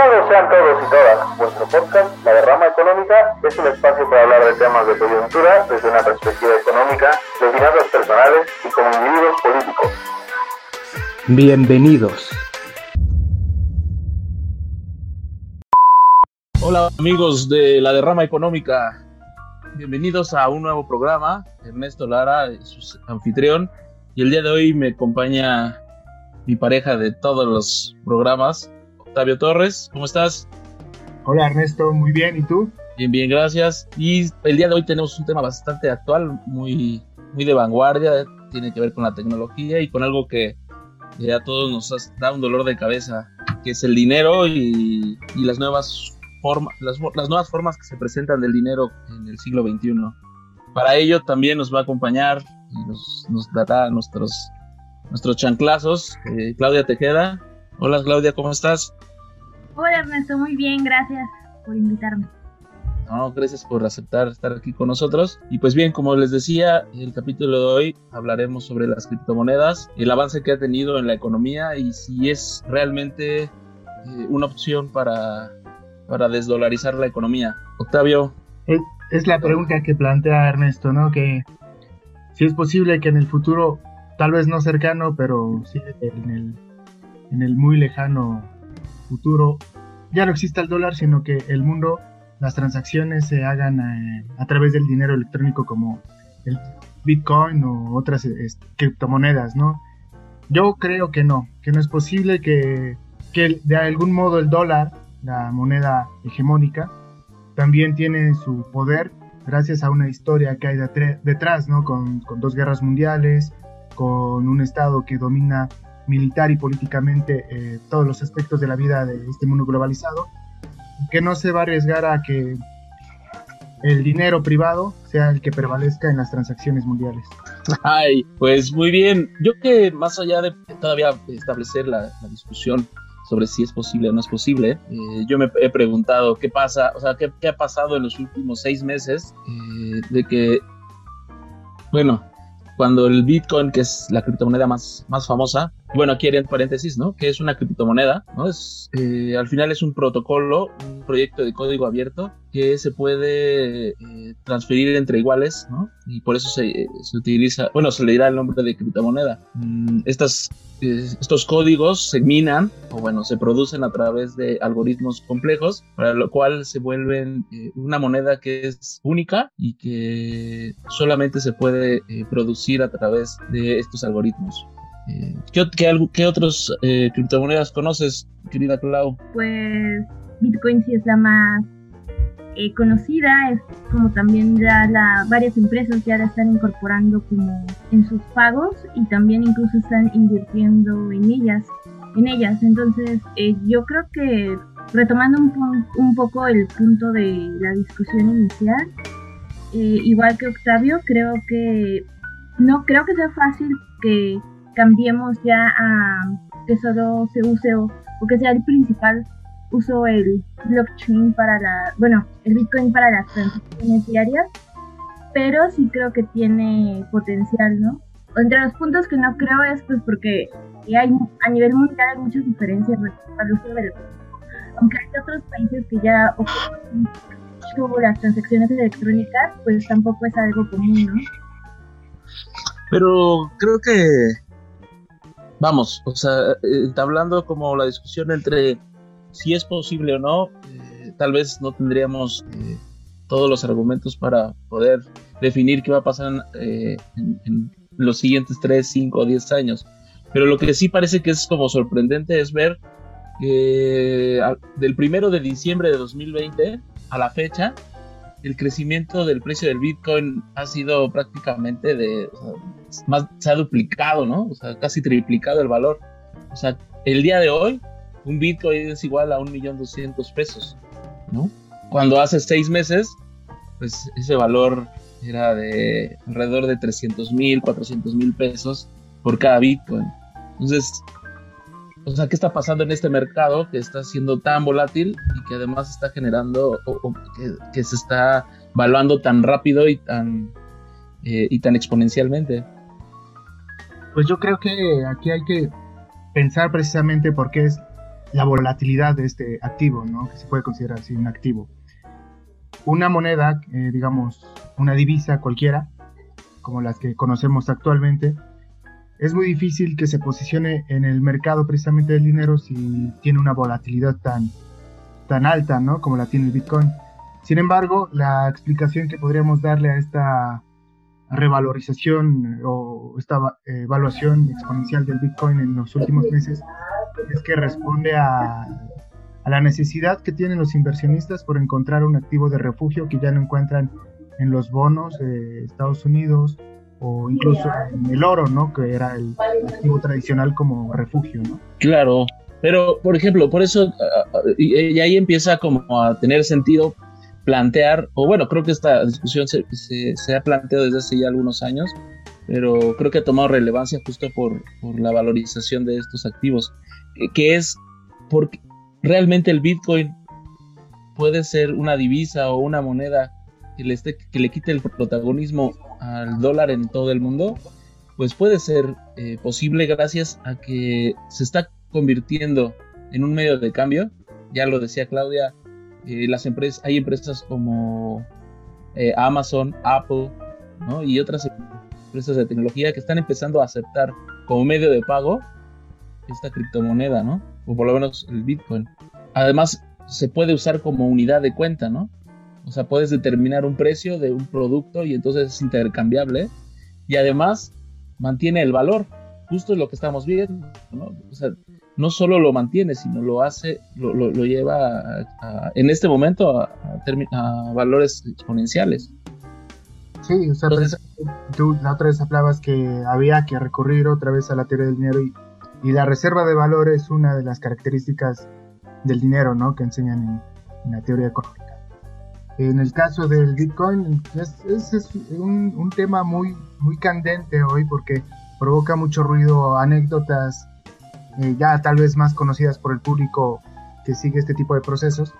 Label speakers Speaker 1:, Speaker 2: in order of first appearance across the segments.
Speaker 1: Bienvenidos sean todos y todas. Vuestro podcast, La Derrama Económica, es un espacio para hablar de temas de coyuntura desde una perspectiva económica, de finanzas personales y como individuos políticos.
Speaker 2: Bienvenidos.
Speaker 3: Hola amigos de La Derrama Económica. Bienvenidos a un nuevo programa. Ernesto Lara, su anfitrión. Y el día de hoy me acompaña mi pareja de todos los programas, Octavio Torres. ¿Cómo estás?
Speaker 4: Hola Ernesto, muy bien. ¿Y tú?
Speaker 3: Bien, bien, gracias. Y el día de hoy tenemos un tema bastante actual, muy, muy de vanguardia. Tiene que ver con la tecnología y con algo que, que a todos nos da un dolor de cabeza, que es el dinero y, y las nuevas formas, las, las, nuevas formas que se presentan del dinero en el siglo XXI. Para ello también nos va a acompañar y nos, nos dará nuestros nuestros chanclazos, eh, Claudia Tejeda. Hola Claudia, ¿cómo estás?
Speaker 5: Hola Ernesto, muy bien, gracias por invitarme.
Speaker 3: No, gracias por aceptar estar aquí con nosotros. Y pues bien, como les decía, el capítulo de hoy hablaremos sobre las criptomonedas, el avance que ha tenido en la economía y si es realmente eh, una opción para, para desdolarizar la economía. Octavio.
Speaker 4: Es, es la pregunta que plantea Ernesto, ¿no? Que si es posible que en el futuro tal vez no cercano, pero sí en el, en el muy lejano futuro, ya no exista el dólar, sino que el mundo, las transacciones se hagan eh, a través del dinero electrónico como el Bitcoin o otras este, criptomonedas, ¿no? Yo creo que no, que no es posible que, que de algún modo el dólar, la moneda hegemónica, también tiene su poder gracias a una historia que hay detrás, ¿no? Con, con dos guerras mundiales, con un Estado que domina militar y políticamente eh, todos los aspectos de la vida de este mundo globalizado, que no se va a arriesgar a que el dinero privado sea el que prevalezca en las transacciones mundiales.
Speaker 3: Ay, pues muy bien. Yo que más allá de todavía establecer la, la discusión sobre si es posible o no es posible, eh, yo me he preguntado qué pasa, o sea, qué, qué ha pasado en los últimos seis meses eh, de que, bueno, cuando el Bitcoin, que es la criptomoneda más, más famosa, bueno, aquí en paréntesis, ¿no? Que es una criptomoneda, ¿no? Eh, al final es un protocolo, un proyecto de código abierto que se puede eh, transferir entre iguales, ¿no? Y por eso se, se, utiliza, bueno, se le dirá el nombre de criptomoneda. Mm, eh, estos códigos se minan, o bueno, se producen a través de algoritmos complejos, para lo cual se vuelven eh, una moneda que es única y que solamente se puede eh, producir a través de estos algoritmos. ¿Qué, qué, qué otros eh, criptomonedas conoces, querida Clau?
Speaker 5: Pues Bitcoin sí es la más eh, conocida, es como también ya la, varias empresas ya la están incorporando como en sus pagos y también incluso están invirtiendo en ellas. En ellas. Entonces, eh, yo creo que retomando un, un, poco el punto de la discusión inicial, eh, igual que Octavio, creo que no creo que sea fácil que cambiemos ya a que solo se use o, o que sea el principal uso el blockchain para la, bueno, el Bitcoin para las transacciones diarias, pero sí creo que tiene potencial, ¿no? Entre los puntos que no creo es pues porque hay, a nivel mundial hay muchas diferencias respecto al uso del aunque hay otros países que ya ocupan mucho las transacciones electrónicas, pues tampoco es algo común, ¿no?
Speaker 3: Pero creo que vamos, o sea, hablando como la discusión entre si es posible o no, eh, tal vez no tendríamos eh, todos los argumentos para poder definir qué va a pasar eh, en, en, los siguientes 3, 5 o 10 años. Pero lo que sí parece que es como sorprendente es ver que del primero de diciembre de 2020 a la fecha, el crecimiento del precio del Bitcoin ha sido prácticamente de, más, se ha duplicado, ¿no? O sea, casi triplicado el valor. O sea, el día de hoy, un Bitcoin es igual a un millón doscientos pesos, ¿no? Cuando hace seis meses, pues ese valor era de alrededor de 300 mil, 400 mil pesos por cada Bitcoin. Entonces, o sea, ¿qué está pasando en este mercado que está siendo tan volátil y que además está generando o, o que, que, se está valuando tan rápido y tan, eh, y tan exponencialmente?
Speaker 4: Pues yo creo que aquí hay que pensar precisamente por qué es la volatilidad de este activo, ¿no? que se puede considerar así un activo. Una moneda, eh, digamos, una divisa cualquiera, como las que conocemos actualmente, es muy difícil que se posicione en el mercado precisamente del dinero si tiene una volatilidad tan, tan alta, ¿no? Como la tiene el Bitcoin. Sin embargo, la explicación que podríamos darle a esta revalorización o esta evaluación exponencial del Bitcoin en los últimos meses es que responde a, a la necesidad que tienen los inversionistas por encontrar un activo de refugio que ya no encuentran en los bonos de Estados Unidos o incluso en el oro, ¿no? Que era el activo tradicional como refugio, ¿no?
Speaker 3: Claro, pero por ejemplo, por eso, y, ahí empieza como a tener sentido plantear, o bueno, creo que esta discusión se, ha planteado desde hace ya algunos años, pero creo que ha tomado relevancia justo por, la valorización de estos activos, que, es porque realmente el Bitcoin puede ser una divisa o una moneda que le, que le quite el protagonismo al dólar en todo el mundo, pues puede ser eh, posible gracias a que se está convirtiendo en un medio de cambio. Ya lo decía Claudia, eh, las empresas, hay empresas como eh, Amazon, Apple, y otras empresas de tecnología que están empezando a aceptar como medio de pago esta criptomoneda, ¿no? O por lo menos el Bitcoin. Además, se puede usar como unidad de cuenta, ¿no? O sea, puedes determinar un precio de un producto y entonces es intercambiable. Y además mantiene el valor. Justo es lo que estamos viendo. ¿no? No solo lo mantiene, sino lo hace, lo, lo, lleva en este momento a, valores exponenciales.
Speaker 4: Sí, o sea, tú la otra vez hablabas que había que recurrir otra vez a la teoría del dinero y, y la reserva de valor es una de las características del dinero, ¿no? Que enseñan en, en la teoría económica. En el caso del Bitcoin, es, es, un, un, tema muy, muy candente hoy porque provoca mucho ruido, anécdotas eh, ya tal vez más conocidas por el público que sigue este tipo de procesos,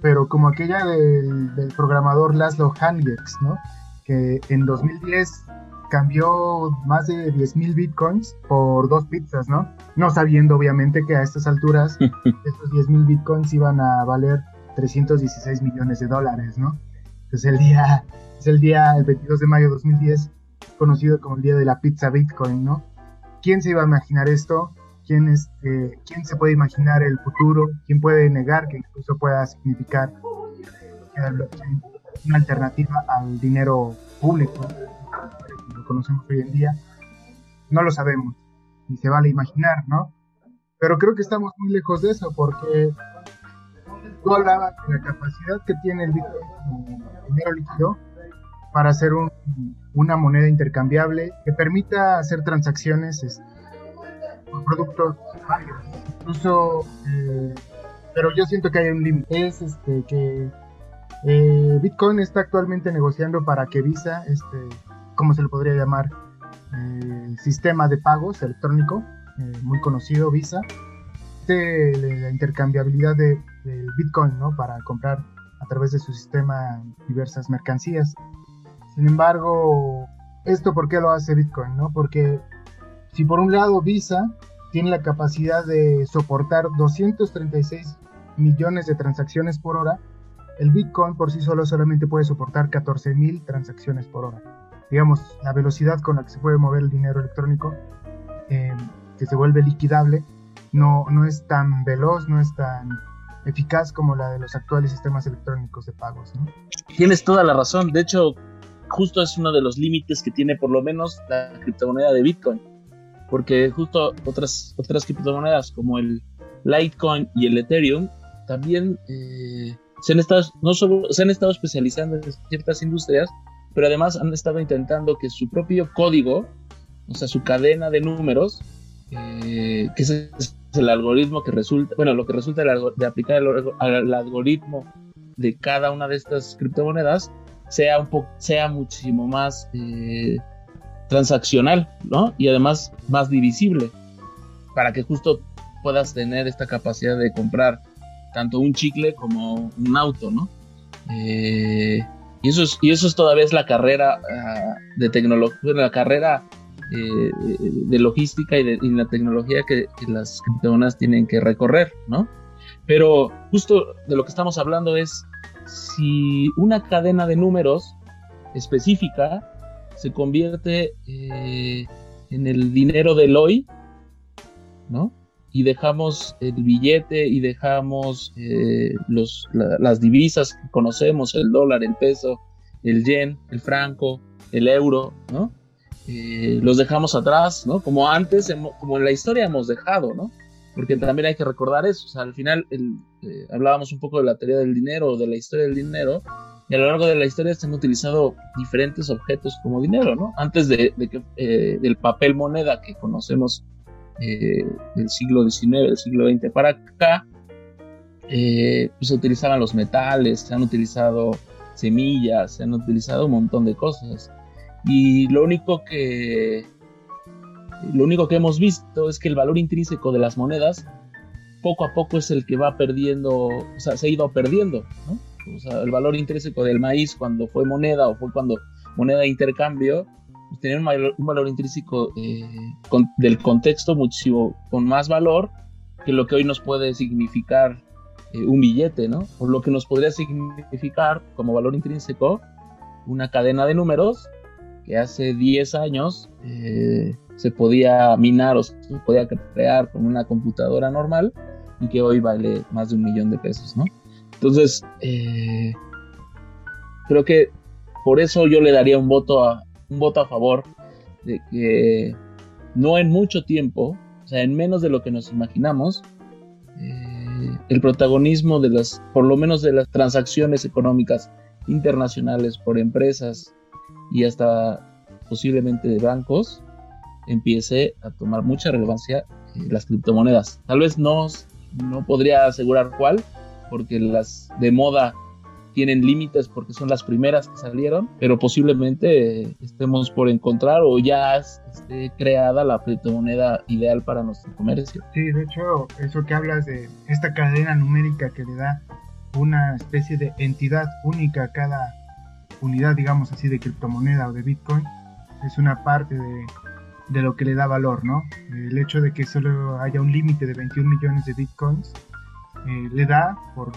Speaker 4: pero como aquella del, del programador Laszlo Hangex, ¿no? que en 2010 cambió más de 10.000 bitcoins por dos pizzas, ¿no? No sabiendo obviamente que a estas alturas estos 10.000 bitcoins iban a valer 316 millones de dólares, ¿no? Es el día, es el día, el 22 de mayo de 2010, conocido como el día de la pizza Bitcoin, ¿no? ¿Quién se iba a imaginar esto? ¿Quién, este, ¿Quién se puede imaginar el futuro? ¿Quién puede negar que incluso pueda significar una alternativa al dinero público, que lo conocemos hoy en día? No lo sabemos, ni se vale imaginar, ¿no? Pero creo que estamos muy lejos de eso, porque tú hablabas de la capacidad que tiene el como dinero líquido para hacer una moneda intercambiable que permita hacer transacciones productos varios. Incluso, eh, pero yo siento que hay un límite. Es este, que eh, Bitcoin está actualmente negociando para que Visa, este, ¿cómo se le podría llamar? Eh, sistema de pagos electrónico, muy conocido, Visa, de la intercambiabilidad de del Bitcoin, ¿no? Para comprar a través de su sistema diversas mercancías. Sin embargo, ¿esto por qué lo hace Bitcoin, no? Porque si por un lado Visa tiene la capacidad de soportar 236 millones de transacciones por hora, el Bitcoin por sí solo solamente puede soportar 14.000 transacciones por hora. Digamos, la velocidad con la que se puede mover el dinero electrónico, eh, que se vuelve liquidable, no, no es tan veloz, no es tan eficaz como la de los actuales sistemas electrónicos de pagos.
Speaker 3: Tienes toda la razón. De hecho, justo es uno de los límites que tiene por lo menos la criptomoneda de Bitcoin. Porque justo otras, otras criptomonedas como el Litecoin y el Ethereum también eh, se, han estado, no solo, se han estado especializando en ciertas industrias, pero además han estado intentando que su propio código, o sea, su cadena de números, eh, que es el algoritmo que resulta, bueno, lo que resulta de aplicar el, algoritmo de cada una de estas criptomonedas sea un sea muchísimo más eh, transaccional, ¿no? Y además más divisible, para que justo puedas tener esta capacidad de comprar tanto un chicle como un auto, ¿no? Eh, y eso es, y eso es todavía es la carrera ah, de tecnología, la carrera eh, de logística y de la tecnología que, las criptomonedas tienen que recorrer, ¿no? Pero justo de lo que estamos hablando es si una cadena de números específica se convierte eh, en el dinero del hoy, ¿no? Y dejamos el billete y dejamos eh, los, las divisas que conocemos, el dólar, el peso, el yen, el franco, el euro, ¿no? Eh, los dejamos atrás, ¿no? Como antes, como en la historia hemos dejado, ¿no? Porque también hay que recordar eso, o sea, al final eh, hablábamos un poco de la teoría del dinero, de la historia del dinero, y a lo largo de la historia se han utilizado diferentes objetos como dinero, ¿no? Antes de, que, eh, del papel moneda que conocemos del siglo XIX, del siglo XX para acá, pues se utilizaban los metales, se han utilizado semillas, se han utilizado un montón de cosas. Y lo único que lo único que hemos visto es que el valor intrínseco de las monedas poco a poco es el que va perdiendo, o sea, se ha ido perdiendo, ¿no? O sea, el valor intrínseco del maíz cuando fue moneda o fue cuando moneda de intercambio, pues tenía un, valor intrínseco eh, del contexto muchísimo con más valor que lo que hoy nos puede significar eh, un billete, ¿no? O lo que nos podría significar como valor intrínseco una cadena de números que hace 10 años eh, se podía minar o se podía crear con una computadora normal y que hoy vale más de un millón de pesos, ¿no? Entonces, eh, creo que por eso yo le daría un voto a, un voto a favor de que no en mucho tiempo, o sea, en menos de lo que nos imaginamos, eh, el protagonismo de las, por lo menos de las transacciones económicas internacionales por empresas y hasta posiblemente de bancos empiece a tomar mucha relevancia eh, las criptomonedas. Tal vez no, no podría asegurar cuál, porque las de moda tienen límites porque son las primeras que salieron, pero posiblemente eh, estemos por encontrar o ya esté creada la criptomoneda ideal para nuestro comercio.
Speaker 4: Sí, de hecho, eso que hablas de esta cadena numérica que le da una especie de entidad única a cada unidad, digamos así, de criptomoneda o de Bitcoin, es una parte de, de lo que le da valor, ¿no? El hecho de que solo haya un límite de 21 millones de Bitcoins eh, le da, por,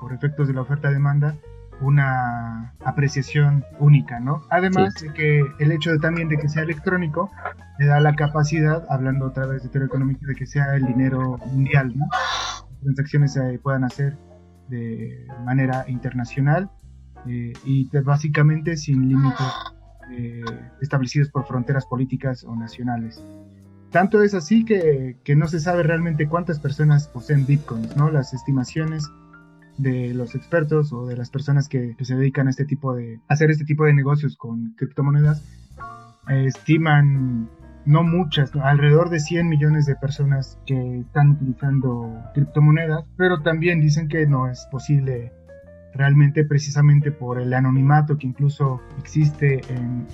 Speaker 4: por efectos de la oferta-demanda, una apreciación única, ¿no? Además de que el hecho de, también de que sea electrónico le da la capacidad, hablando otra vez de teoría económica, de que sea el dinero mundial, ¿no? Transacciones se puedan hacer de manera internacional eh, y básicamente sin límites eh, establecidos por fronteras políticas o nacionales. Tanto es así que, que, no se sabe realmente cuántas personas poseen bitcoins, ¿no? Las estimaciones de los expertos o de las personas que, se dedican a este tipo de hacer este tipo de negocios con criptomonedas eh, estiman no muchas, alrededor de 100 millones de personas que están utilizando criptomonedas, pero también dicen que no es posible realmente precisamente por el anonimato que incluso existe en,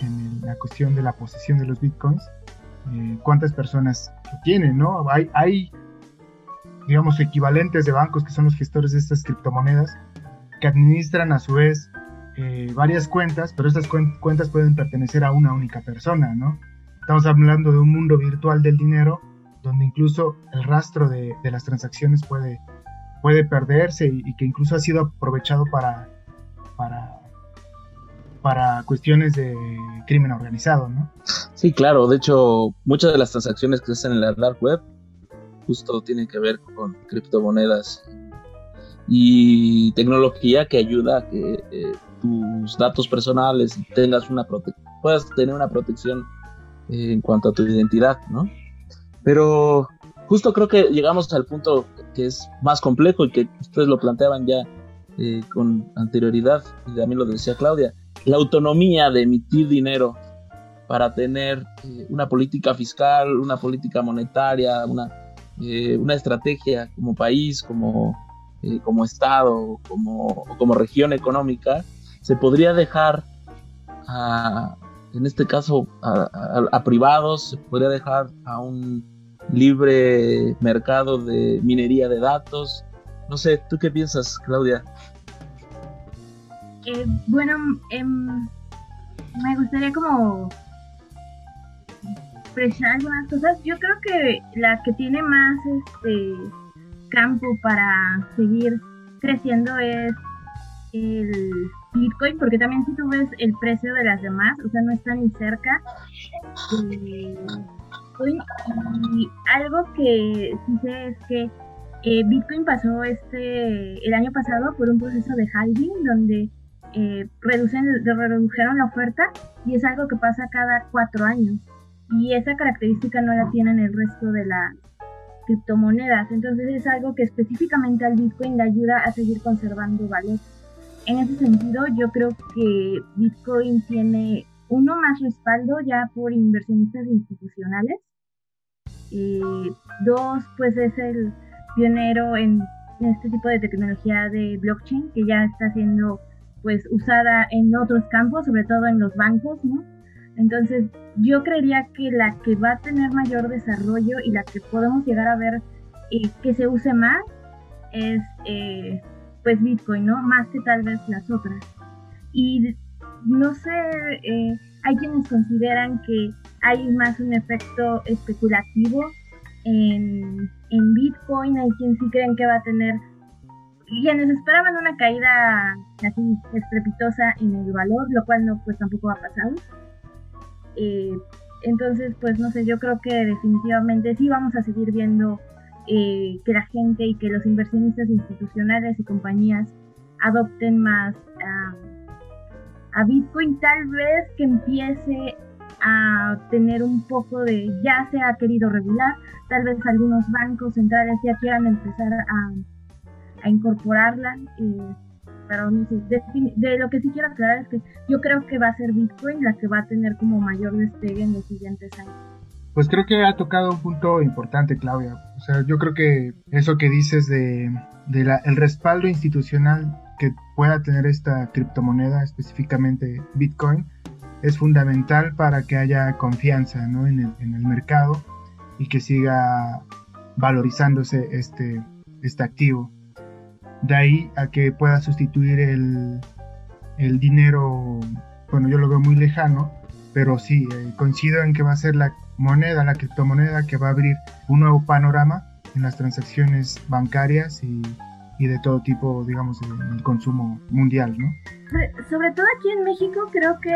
Speaker 4: la cuestión de la posesión de los bitcoins, eh, cuántas personas lo tienen, ¿no? Hay, hay, digamos, equivalentes de bancos que son los gestores de estas criptomonedas que administran a su vez eh, varias cuentas, pero estas cuentas pueden pertenecer a una única persona, ¿no? Estamos hablando de un mundo virtual del dinero donde incluso el rastro de, las transacciones puede, puede perderse y, que incluso ha sido aprovechado para, para, cuestiones de crimen organizado, ¿no?
Speaker 3: Sí, claro. De hecho, muchas de las transacciones que se hacen en la dark web justo tienen que ver con criptomonedas y tecnología que ayuda a que eh, tus datos personales tengas una puedas tener una protección en cuanto a tu identidad, ¿no? Pero justo creo que llegamos al punto que es más complejo y que ustedes lo planteaban ya eh, con anterioridad, y también lo decía Claudia, la autonomía de emitir dinero para tener eh, una política fiscal, una política monetaria, una, eh, una estrategia como país, como, como Estado, como, como región económica, se podría dejar a, en este caso a, privados, se podría dejar a un libre mercado de minería de datos. No sé, ¿tú qué piensas, Claudia?
Speaker 5: Eh, bueno, em, me gustaría como expresar algunas cosas. Yo creo que la que tiene más este campo para seguir creciendo es el Bitcoin, porque también si tú ves el precio de las demás, o sea, no está ni cerca. Y algo que sí sé es que eh, Bitcoin pasó este el año pasado por un proceso de halving donde eh, reducen, redujeron la oferta y es algo que pasa cada cuatro años y esa característica no la tienen el resto de las criptomonedas. Entonces es algo que específicamente al Bitcoin le ayuda a seguir conservando valor. En ese sentido yo creo que Bitcoin tiene uno más respaldo ya por inversionistas institucionales eh, dos pues es el pionero en, este tipo de tecnología de blockchain que ya está siendo pues usada en otros campos, sobre todo en los bancos, ¿no? Entonces, yo creería que la que va a tener mayor desarrollo y la que podemos llegar a ver eh, que se use más es eh, pues Bitcoin, ¿no? Más que tal vez las otras. Y no sé, eh, hay quienes consideran que hay más un efecto especulativo en, en Bitcoin, hay quienes sí creen que va a tener, quienes esperaban una caída así estrepitosa en el valor, lo cual no, pues tampoco ha pasado. Eh, entonces, pues no sé, yo creo que definitivamente sí vamos a seguir viendo eh, que la gente y que los inversionistas institucionales y compañías adopten más a Bitcoin, tal vez que empiece a tener un poco de, ya se ha querido regular, tal vez algunos bancos centrales ya quieran empezar a, a incorporarla, eh, pero no sé, de, lo que sí quiero aclarar es que yo creo que va a ser Bitcoin la que va a tener como mayor despegue en los siguientes años.
Speaker 4: Pues creo que ha tocado un punto importante, Claudia. O sea, yo creo que eso que dices de, de la, el respaldo institucional que pueda tener esta criptomoneda, específicamente Bitcoin, es fundamental para que haya confianza ¿no? en, el, en, el, mercado y que siga valorizándose este, este activo. De ahí a que pueda sustituir el, el dinero, bueno, yo lo veo muy lejano, pero sí, eh, coincido en que va a ser la moneda, la criptomoneda que va a abrir un nuevo panorama en las transacciones bancarias y, y de todo tipo, digamos, el consumo mundial, ¿no?
Speaker 5: Sobre todo aquí en México creo que